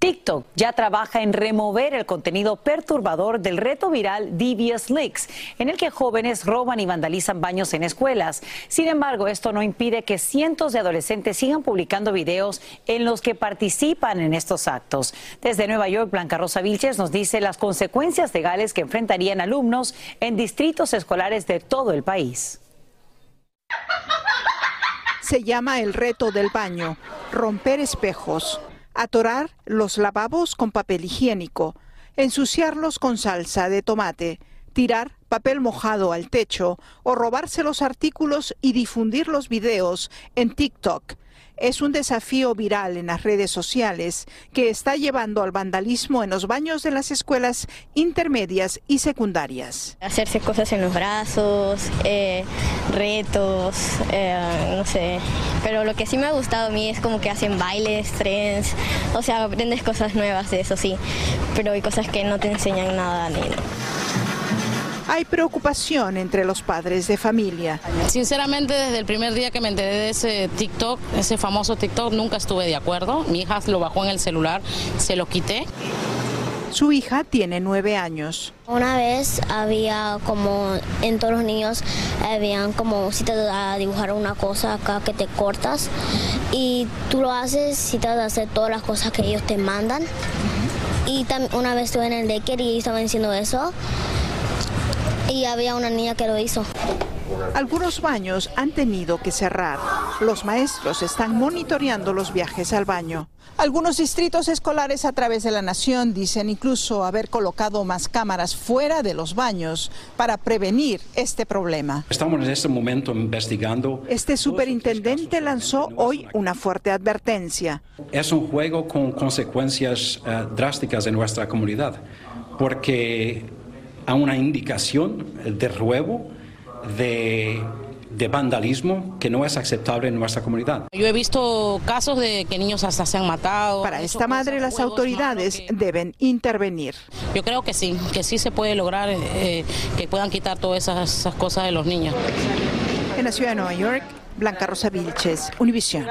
TikTok ya trabaja en remover el contenido perturbador del reto viral Devious Leaks, en el que jóvenes roban y vandalizan baños en escuelas. Sin embargo, esto no impide que cientos de adolescentes sigan publicando videos en los que participan en estos actos. Desde Nueva York, Blanca Rosa Vilches nos dice las consecuencias legales que enfrentarían alumnos en distritos escolares de todo el país. Se llama el reto del baño, romper espejos atorar los lavabos con papel higiénico, ensuciarlos con salsa de tomate, tirar papel mojado al techo o robarse los artículos y difundir los videos en TikTok es un desafío viral en las redes sociales que está llevando al vandalismo en los baños de las escuelas intermedias y secundarias. Hacerse cosas en los brazos, eh, retos, eh, no sé. Pero lo que sí me ha gustado a mí es como que hacen bailes, trends, o sea, aprendes cosas nuevas de eso sí, pero hay cosas que no te enseñan nada ni hay preocupación entre los padres de familia. Sinceramente, desde el primer día que me enteré de ese TikTok, ese famoso TikTok, nunca estuve de acuerdo. Mi hija lo bajó en el celular, se lo quité. Su hija tiene nueve años. Una vez había como en todos los niños habían como si te a dibujar una cosa acá que te cortas y tú lo haces si te vas a hacer todas las cosas que ellos te mandan. Y una vez estuve en el daycare y ellos estaban diciendo eso y había una niña que lo hizo. Algunos baños han tenido que cerrar. Los maestros están monitoreando los viajes al baño. Algunos distritos escolares a través de la nación dicen incluso haber colocado más cámaras fuera de los baños para prevenir este problema. Estamos en este momento investigando. Este superintendente lanzó hoy una fuerte advertencia. Es un juego con consecuencias eh, drásticas en nuestra comunidad, porque a una indicación de ruego, de, de, vandalismo que no es aceptable en nuestra comunidad. Yo he visto casos de que niños hasta se han matado. Para esta madre las autoridades deben intervenir. Yo creo que sí, que sí se puede lograr eh, que puedan quitar todas esas, esas cosas de los niños. En la ciudad de Nueva York, Blanca Rosa Vilches, Univisión.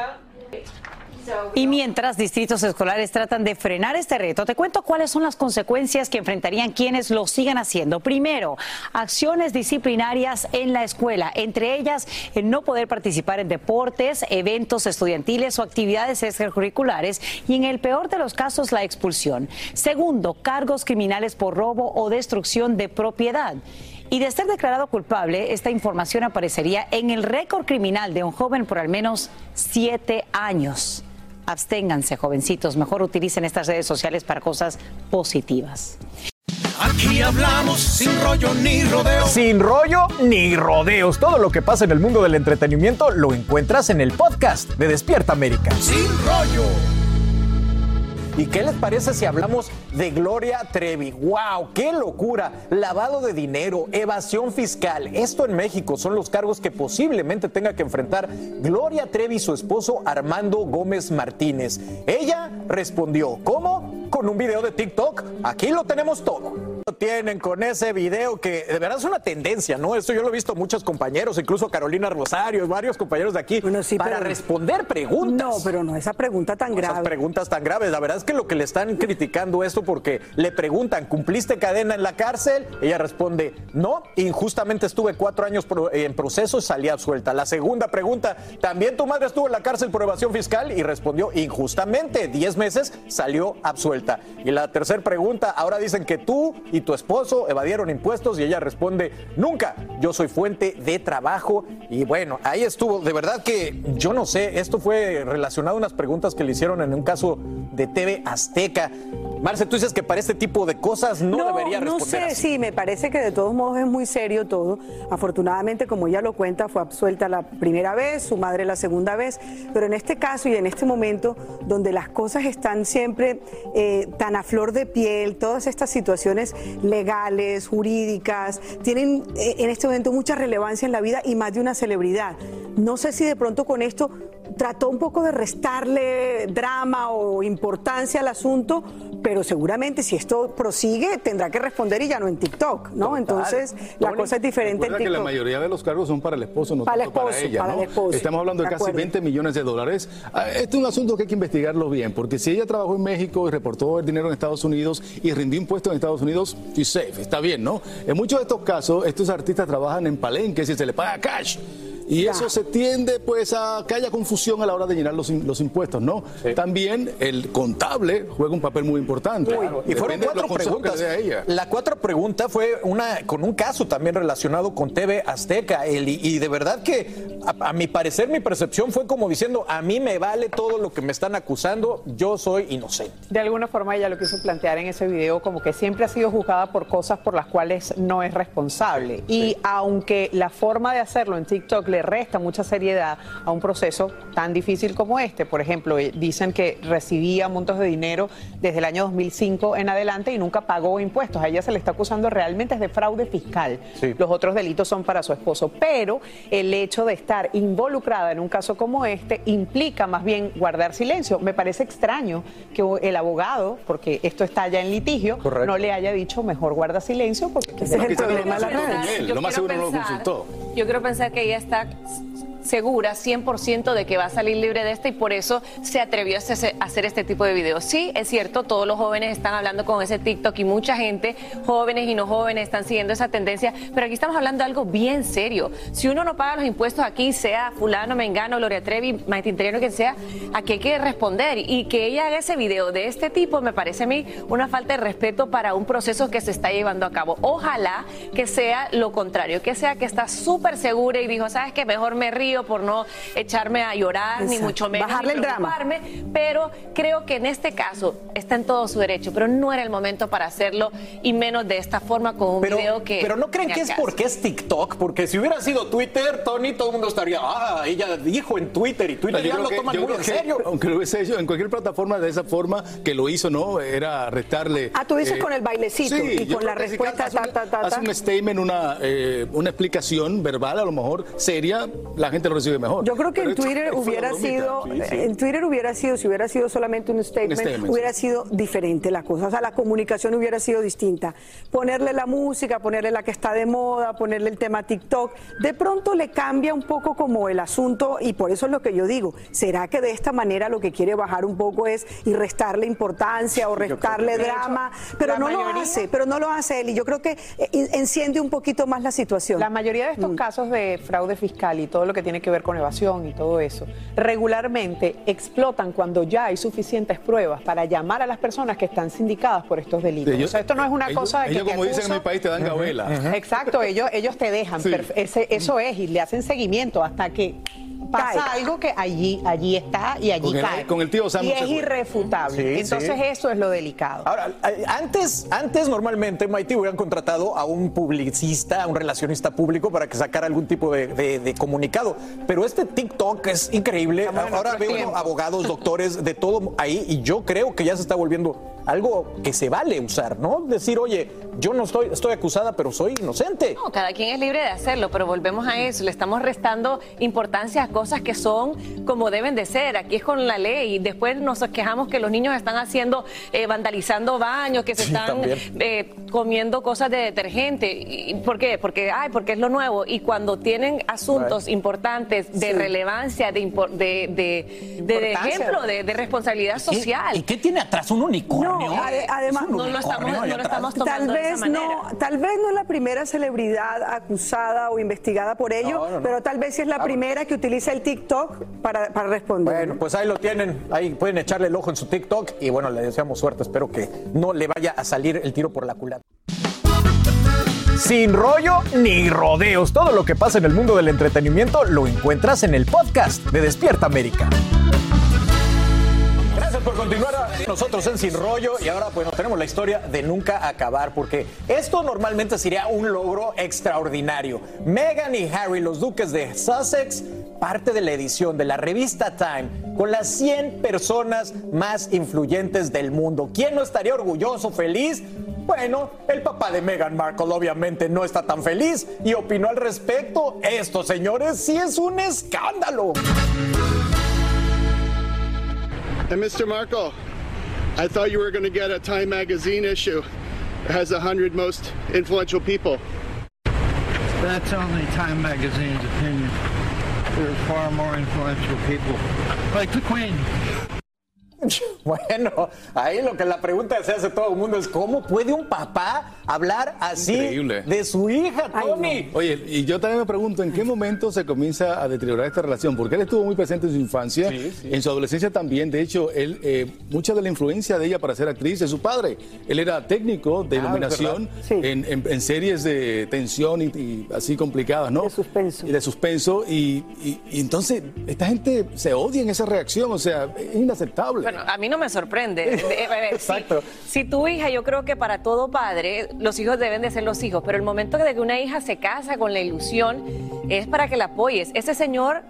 Y mientras distritos escolares tratan de frenar este reto, te cuento cuáles son las consecuencias que enfrentarían quienes lo sigan haciendo. Primero, acciones disciplinarias en la escuela, entre ellas el no poder participar en deportes, eventos estudiantiles o actividades extracurriculares y en el peor de los casos la expulsión. Segundo, cargos criminales por robo o destrucción de propiedad. Y de ser declarado culpable, esta información aparecería en el récord criminal de un joven por al menos siete años absténganse, jovencitos. Mejor utilicen estas redes sociales para cosas positivas. Aquí hablamos sin rollo ni rodeos. Sin rollo ni rodeos. Todo lo que pasa en el mundo del entretenimiento lo encuentras en el podcast de Despierta América. Sin rollo. ¿Y qué les parece si hablamos de Gloria Trevi? ¡Wow! ¡Qué locura! Lavado de dinero, evasión fiscal. Esto en México son los cargos que posiblemente tenga que enfrentar Gloria Trevi y su esposo Armando Gómez Martínez. Ella respondió, ¿cómo? Con un video de TikTok. Aquí lo tenemos todo tienen con ese video que de verdad es una tendencia, ¿no? Esto yo lo he visto muchos compañeros, incluso Carolina Rosario, varios compañeros de aquí, para responder preguntas. No, pero no esa pregunta tan grave. Esas preguntas tan graves. La verdad es que lo que le están criticando esto porque le preguntan, ¿cumpliste cadena en la cárcel? Ella responde, no, injustamente estuve cuatro años en proceso y salía suelta. La segunda pregunta, ¿también tu madre estuvo en la cárcel por evasión fiscal? Y respondió, injustamente, diez meses salió absuelta. Y la tercera pregunta, ahora dicen que tú y tu esposo evadieron impuestos y ella responde, nunca, yo soy fuente de trabajo. Y bueno, ahí estuvo, de verdad que yo no sé, esto fue relacionado a unas preguntas que le hicieron en un caso de TV Azteca. Marce, tú dices que para este tipo de cosas no, debería responder. No sé, sí, me parece que de todos modos es muy serio todo. Afortunadamente, como ella lo cuenta, fue absuelta la primera vez, su madre la segunda vez, pero en este caso y en este momento donde las cosas están siempre eh, tan a flor de piel, todas estas situaciones legales, jurídicas, tienen eh, en este momento mucha relevancia en la vida y más de una celebridad. no sé si de pronto con esto trató un poco de restarle drama o importancia al asunto, pero seguramente si esto prosigue tendrá que responder y ya no en TikTok, ¿no? Entonces la cosa es diferente en que la mayoría de los cargos son para el esposo, no Para el ella, para ¿no? el esposo. Estamos hablando de, De casi acuerdo. 20 millones de dólares. Ah, Este es un asunto que hay que investigarlo bien, porque si ella trabajó en México y reportó el dinero en Estados Unidos y rindió impuestos en Estados Unidos, she's safe, está bien, ¿no? En muchos de estos casos, estos artistas trabajan en palenques y se les paga cash. Y eso se tiende pues a que haya confusión a la hora de llenar los, los impuestos, ¿no? También el contable juega un papel muy importante. Y fueron cuatro preguntas. ella. La cuatro pregunta fue una con un caso también relacionado con TV Azteca. El- y, de verdad que, a, a mi parecer, mi percepción fue como diciendo: a mí me vale todo lo que me están acusando, yo soy inocente. De alguna forma ella lo quiso plantear en ese video como que siempre ha sido juzgada por cosas por las cuales no es responsable. Y aunque la forma de hacerlo en TikTok le resta mucha seriedad a un proceso tan difícil como este, por ejemplo, eh, dicen que recibía montos de dinero desde el año 2005 en adelante y nunca pagó impuestos. A ella se le está acusando realmente es de fraude fiscal. Los otros delitos son para su esposo, pero el hecho de estar involucrada en un caso como este implica más bien guardar silencio. Me parece extraño que el abogado, porque esto está ya en litigio, no le haya dicho mejor guarda silencio porque Ese es el problema de las redes. Yo Lo más seguro no lo pensar- consultó. Yo quiero pensar que ella está Podcast. Segura 100% de que va a salir libre de esta y por eso se atrevió a hacer, este tipo de videos. Sí, es cierto, todos los jóvenes están hablando con ese TikTok y mucha gente, jóvenes y no jóvenes, están siguiendo esa tendencia, pero aquí estamos hablando de algo bien serio. Si uno no paga los impuestos aquí, sea fulano, mengano, Gloria Trevi, Maite Interiano, quien sea, aquí hay que responder y que ella haga ese video de este tipo me parece a mí una falta de respeto para un proceso que se está llevando a cabo. Ojalá que sea lo contrario, que sea que está súper segura y dijo, sabes que mejor me río por no echarme a llorar, ni mucho menos Bajarle ni el drama. preocuparme, pero creo que en este caso está en todo su derecho, pero no era el momento para hacerlo y menos de esta forma con un Pero, video que... pero no creen que es caso. porque es TikTok, porque si hubiera sido Twitter, Tony, todo el mundo estaría, ah, ella dijo en Twitter y Twitter ya lo que- toman muy en que, serio. Aunque lo hubiese hecho en cualquier plataforma de esa forma que lo hizo, ¿no? Era restarle. Ah, tú dices con el bailecito y yo con la respuesta, hace un- ta, ta, ta, Hace un statement, una, eh, una explicación verbal, a lo mejor seria, la gente lo recibe mejor. Yo creo que Pero en Twitter hubiera sido, Sí, sí. en Twitter hubiera sido, si hubiera sido solamente un statement, statement, hubiera sido diferente la cosa. O sea, la comunicación hubiera sido distinta. Ponerle la música, ponerle la que está de moda, ponerle el tema TikTok, de pronto le cambia un poco como el asunto y por eso es lo que yo digo. ¿Será que de esta manera lo que quiere bajar un poco es y restarle importancia o restarle hecho, drama? Pero no lo hace, pero no lo hace él y yo creo que eh, enciende un poquito más la situación. La mayoría de estos casos de fraude fiscal y todo lo que tiene que ver con evasión y todo eso, regularmente explotan cuando ya hay suficientes pruebas para llamar a las personas que están sindicadas por estos delitos. Ellos- o sea, esto no es una ellos- cosa de que ellos, te como dicen en mi país, te dan gabela. Exacto, ellos, ellos te dejan. Sí. ese- eso es, y le hacen seguimiento hasta que pasa Cae. algo que allí, allí está y allí Con el- cae. con el tío Sam y es irrefutable. Sí, Entonces sí. eso es lo delicado. Ahora, eh, antes, antes normalmente, Maite, hubieran contratado a un publicista, a un relacionista público para que sacara algún tipo de, de- de comunicado. Pero este TikTok es increíble. Ahora veo abogados, doctores, de todo ahí y yo creo que ya se está volviendo algo que se vale usar, ¿no? Decir, oye, yo no estoy, estoy acusada, pero soy inocente. No, cada quien es libre de hacerlo, pero volvemos a eso, le estamos restando importancia a cosas que son como deben de ser. Aquí es con la ley después nos quejamos que los niños están haciendo, eh, vandalizando baños, que se Sí, están eh, comiendo cosas de detergente. ¿Y ¿Por qué? Porque, ay, porque es lo nuevo. Y cuando tienen asuntos Right. importantes de Sí. relevancia, de, de, de- de- ejemplo, de, de responsabilidad social. ¿Y qué tiene atrás un unicornio? No, ade- además, No lo estamos, no lo estamos Tal tomando de esa vez manera. no, tal vez no es la primera celebridad acusada o investigada por ello, No, no, no. pero tal vez sí es la primera que utiliza el TikTok para, para responder. Bueno, pues ahí lo tienen, ahí pueden echarle el ojo en su TikTok y bueno, le deseamos suerte, espero que no le vaya a salir el tiro por la culata. Sin rollo ni rodeos, todo lo que pasa en el mundo del entretenimiento lo encuentras en el podcast de Despierta América. Por continuar nosotros en Sin Rollo y ahora pues tenemos la historia de nunca acabar porque esto normalmente sería un logro extraordinario. Meghan y Harry, los duques de Sussex, parte de la edición de la revista Time con las 100 personas más influyentes del mundo. ¿Quién no estaría orgulloso, feliz? Bueno, el papá de Meghan Markle obviamente no está tan feliz y opinó al respecto. Esto, señores, sí es un escándalo. And Mr. Markle, I thought you were going to get a Time magazine issue. It has hundred most influential people. That's only Time Magazine's opinion. There are far more influential people, like the Queen. Bueno, ahí lo que la pregunta se hace todo el mundo es cómo puede un papá hablar así Increíble. de su hija, Tony. Oye, y yo también me pregunto en qué momento se comienza a deteriorar esta relación, porque él estuvo muy presente en su infancia, en su adolescencia también. De hecho, él eh, mucha de la influencia de ella para ser actriz es su padre. Él era técnico de Ah, iluminación verdad. en, en- en series de tensión y, y así complicadas, ¿no? De suspenso. Y de suspenso. Y, y- y entonces, esta gente se odia en esa reacción, o sea, es inaceptable. Bueno, a mí no me sorprende. Eh, a ver, si- Si, tu hija, yo creo que para todo padre, los hijos deben de ser los hijos, pero el momento de que una hija se casa con la ilusión es para que la apoyes. Ese señor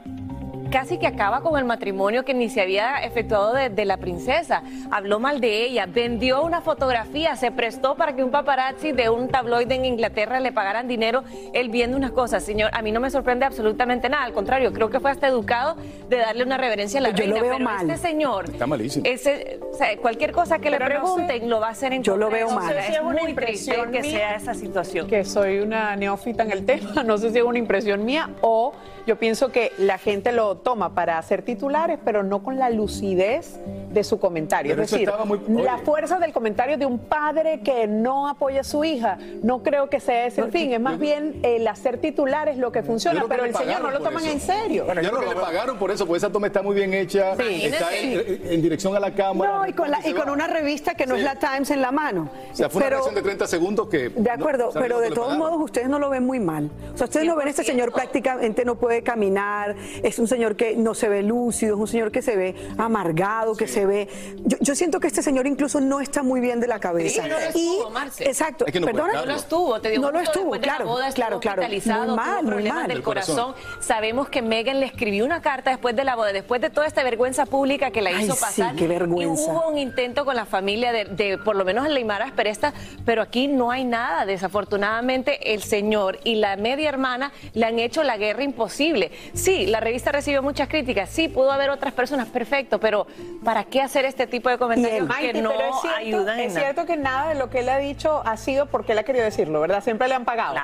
casi que acaba con el matrimonio que ni se había efectuado de, de la princesa. Habló mal de ella, vendió una fotografía, se prestó para que un paparazzi de un tabloide en Inglaterra le pagaran dinero él viendo unas cosas. Señor, a mí no me sorprende absolutamente nada, al contrario, creo que fue hasta educado de darle una reverencia a la Yo lo veo pero mal. este señor Está malísimo. ese, o sea, cualquier cosa que le Pero no sé. pregunten lo va a hacer en Yo lo veo mal. O sea, No sé si es es una muy triste impresión que mía. sea esa situación. que soy una neófita en el tema, no sé si es una impresión mía o yo pienso que la gente lo toma para hacer titulares, pero no con la lucidez de su comentario. Pero es decir, muy- la fuerza del comentario de un padre que no apoya a su hija, no creo que sea ese el fin, es más bien el hacer titulares lo que funciona, pero que el señor no lo toman eso. en serio. Bueno, yo creo que le pagaron por eso, porque esa toma está muy bien hecha, Sí. está en, en dirección a la cámara. No, y con, la- y con una revista que no es la Times en la mano. O sea, fue una Pero- reacción de 30 segundos que... De acuerdo, no, pero lo de todos modos ustedes no lo ven muy mal. O sea, ustedes no ven este señor prácticamente no puede caminar, es un señor que no se ve lúcido, es un señor que se ve amargado, que se ve... Yo, yo siento que este señor incluso no está muy bien de la cabeza. Sí, no lo y, estuvo, Marce. exacto, Es que no perdona. No lo estuvo, te digo, No lo estuvo, después de la claro, boda estuvo claro, claro. hospitalizado, Muy mal, muy problemas mal. del corazón. Sabemos que Megan le escribió una carta después de la boda, después de toda esta vergüenza pública que la Ay, hizo sí, pasar. qué vergüenza. Y hubo un intento con la familia de, de, por lo menos en Leymar Asperesta, pero aquí no hay nada. Desafortunadamente, el señor y la media hermana le han hecho la guerra imposible. Sí, la revista recibió muchas críticas, sí, pudo haber otras personas, perfecto, pero ¿para qué hacer este tipo de comentarios que Maite, no pero es cierto, ayudan en es nada? cierto que nada de lo que él ha dicho ha sido porque él ha querido decirlo, ¿verdad? Siempre le han pagado.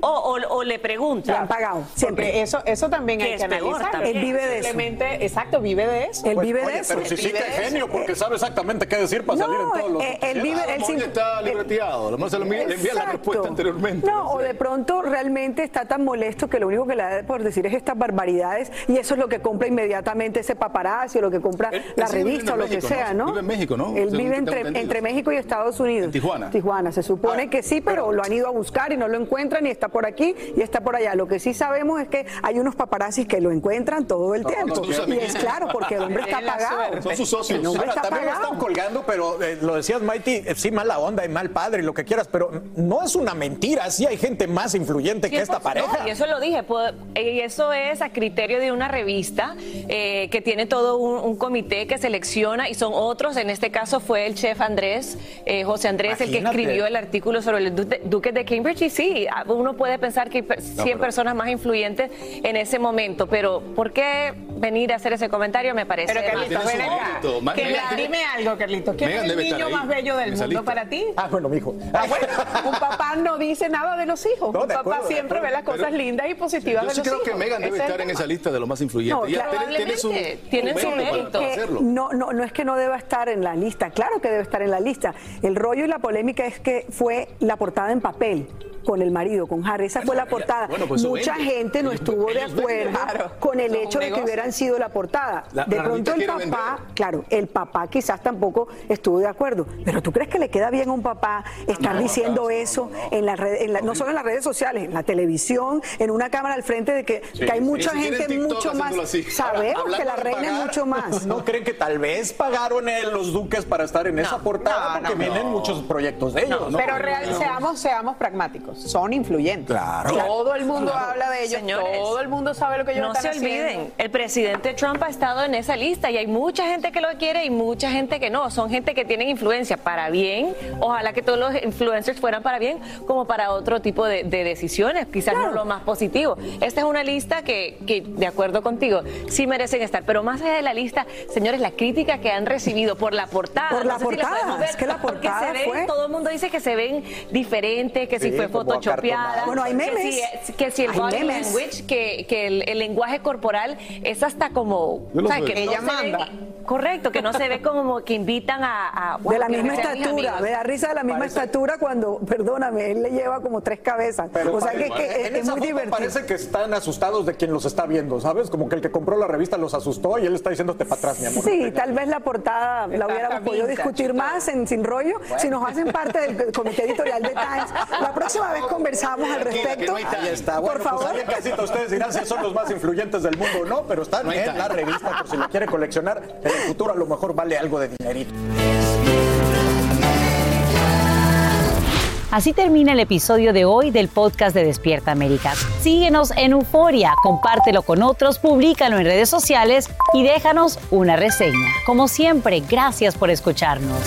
O, o- o le preguntan. Le han pagado, siempre. Porque eso, eso también hay es que analizar. Él vive de eso. Simplemente, exacto, vive de eso. Él Pues, vive oye, de eso. Pero si sí que es genio, porque sabe exactamente qué decir para salir en todos los eh, él vive, él está eh, libreteado, a lo mejor se lo envía- le envía la respuesta anteriormente. No, o de pronto realmente está tan molesto que lo único que le da por decir es estas barbaridades y eso es lo que compra inmediatamente ese paparazzi o lo que compra la revista o lo que sea, ¿no? ¿no? Vive en México, ¿no? Él vive entre, México y Estados Unidos. Tijuana. Tijuana, se supone que sí, pero lo han ido a buscar y no lo encuentran y está por aquí y está por allá. Lo que sí sabemos es que hay unos paparazzis que lo encuentran todo el No, tiempo. y es claro, porque el hombre está pagado. Son sus socios. El hombre Ahora, está también lo pagado. están colgando, pero eh, lo decías, Mighty, eh, sí, mala onda y mal padre y lo que quieras, pero no es una mentira. Sí hay gente más influyente que esta 100%, pareja. Y eso lo dije, puedo- y eso es a criterio de una revista eh, que tiene todo un, un comité que selecciona y son otros. En este caso fue el chef Andrés, eh, José Andrés, el que escribió el artículo sobre el du- duque de Cambridge. Y sí, uno puede pensar que hay per- 100 pero- personas más influyentes en ese momento, pero ¿por qué venir a hacer ese comentario? Me parece. Pero tiene ven acá. Que Megan- me- dime algo, Carlitos. ¿Quién Megan es el niño más bello del mundo lista. para ti? Ah, bueno, mijo. Ah, bueno, un papá no dice nada de los hijos. No, un papá acuerdo, siempre ve las cosas Pero- lindas y positivas Yo de sí los creo que. Megan debe estar en esa lista de los más influyentes. No, Ella tiene, su, probablemente. Tiene su mérito no, no, no es que no deba estar en la lista, claro que debe estar en la lista. El rollo y la polémica es que fue la portada en papel con el marido, con Harry. Esa fue la portada. bueno, pues Mucha vende. gente no estuvo de acuerdo con el hecho de que hubieran sido la portada. La- de la pronto el papá, vender. claro, el papá quizás tampoco estuvo de acuerdo. Pero ¿tú crees que le queda bien a un papá estar diciendo eso en la red, en la- no solo en las redes sociales, en la televisión, en una cámara al frente de que, que hay mucha gente TikTok mucho más. Sabemos Ahora, que la reina es mucho más. ¿No creen que tal vez les pagaron él, los duques para estar en esa portada no, porque no, vienen muchos proyectos de ellos. ¿no? Pero real- seamos, seamos pragmáticos, son influyentes. Claro. Todo el mundo Claro. habla de ellos, Señores, todo el mundo sabe lo que ellos No están se haciendo. olviden, el presidente Trump ha estado en esa lista y hay mucha gente que lo quiere y mucha gente que no. Son gente que tienen influencia para bien. Ojalá que todos los influencers fueran para bien, como para otro tipo de, de decisiones, quizás no lo más positivo. Esta es una lista que, que, de acuerdo contigo, sí merecen estar. Pero más allá de la lista, señores, la crítica que han recibido por la portada. Por la no sé si la portada, podemos ver, es que la porque portada se ven, fue- todo el mundo dice que se ven diferentes, que si Sí, fue como photoshopeada. Bueno, hay que memes. si- Que si, el Hay body memes. language, que, que el, el lenguaje corporal es hasta como... Yo lo ¿sabes? veo. Que no Ella se manda. Correcto, que no se ve como que invitan a... a de la misma estatura, me da risa de la misma estatura cuando, perdóname, él le lleva como tres cabezas. o sea que, que es- en es, esa muy foto divertido. parece que están asustados de quien los está viendo, ¿sabes? Como que el que compró la revista los asustó y él está diciéndote para atrás, mi amor. Sí, tal vez la portada la hubiéramos podido discutir más en Sin Rollo si nos hacen parte del comité editorial de Times. La próxima vez conversamos al respecto. Ahí está. Bueno, Por favor. pues en casita ustedes dirán si son los más influyentes del mundo o no, pero están No en la revista por si lo quiere coleccionar. El futuro a lo mejor vale algo de dinerito. Así termina el episodio de hoy del podcast de Despierta América. Síguenos en Euforia, compártelo con otros, públicalo en redes sociales y déjanos una reseña. Como siempre, gracias por escucharnos.